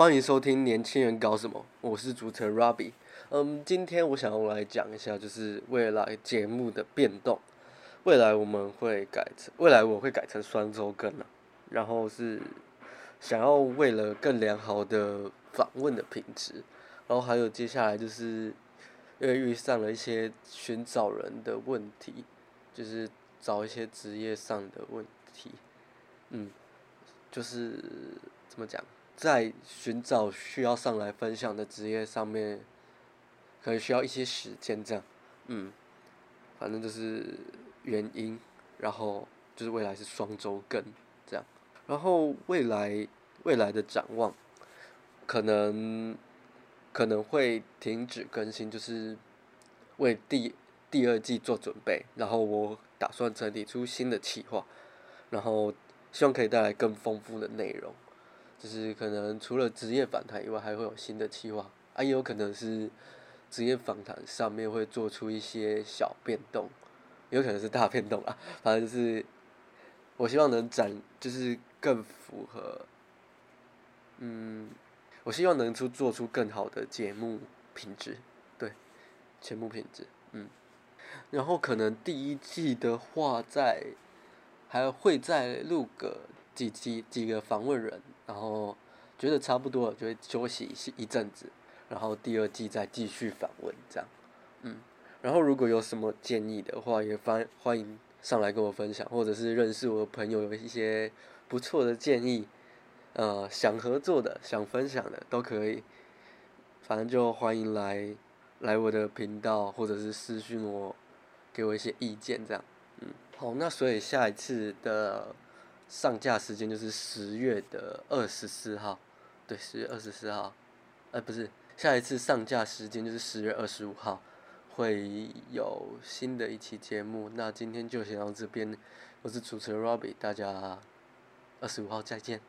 欢迎收听《年轻人搞什么》，我是主持人 Robbie。嗯，今天我想要来讲一下，就是未来节目的变动。未来我们会改成，未来我会改成双周更了。然后是想要为了更良好的访问的品质，然后还有接下来就是因为遇上了一些寻找人的问题，就是找一些职业上的问题。嗯，就是怎么讲，在寻找需要上来分享的职业上面，可能需要一些时间这样。嗯，反正就是原因，然后就是未来是双周更这样。然后未来未来的展望，可能可能会停止更新，就是为第第二季做准备。然后我打算整理出新的企划，然后希望可以带来更丰富的内容。就是可能除了职业访谈以外，还会有新的计划，啊，也有可能是职业访谈上面会做出一些小变动，有可能是大变动啊，反正就是我希望能展，就是更符合，嗯，我希望能出做出更好的节目品质，对，节目品质，嗯，然后可能第一季的话，在还会再录个几几几个访问人，然后觉得差不多了，就会休息一一阵子，然后第二季再继续访问这样，嗯，然后如果有什么建议的话，也欢欢迎上来跟我分享，或者是认识我的朋友有一些不错的建议，呃，想合作的、想分享的都可以，反正就欢迎来来我的频道，或者是私讯我，给我一些意见这样，嗯，好，那所以下一次的上架时间就是十月的二十四号，对，十月二十四号，呃，不是，下一次上架时间就是十月二十五号，会有新的一期节目。那今天就先到这边，我是主持人 Robbie，大家二十五号再见。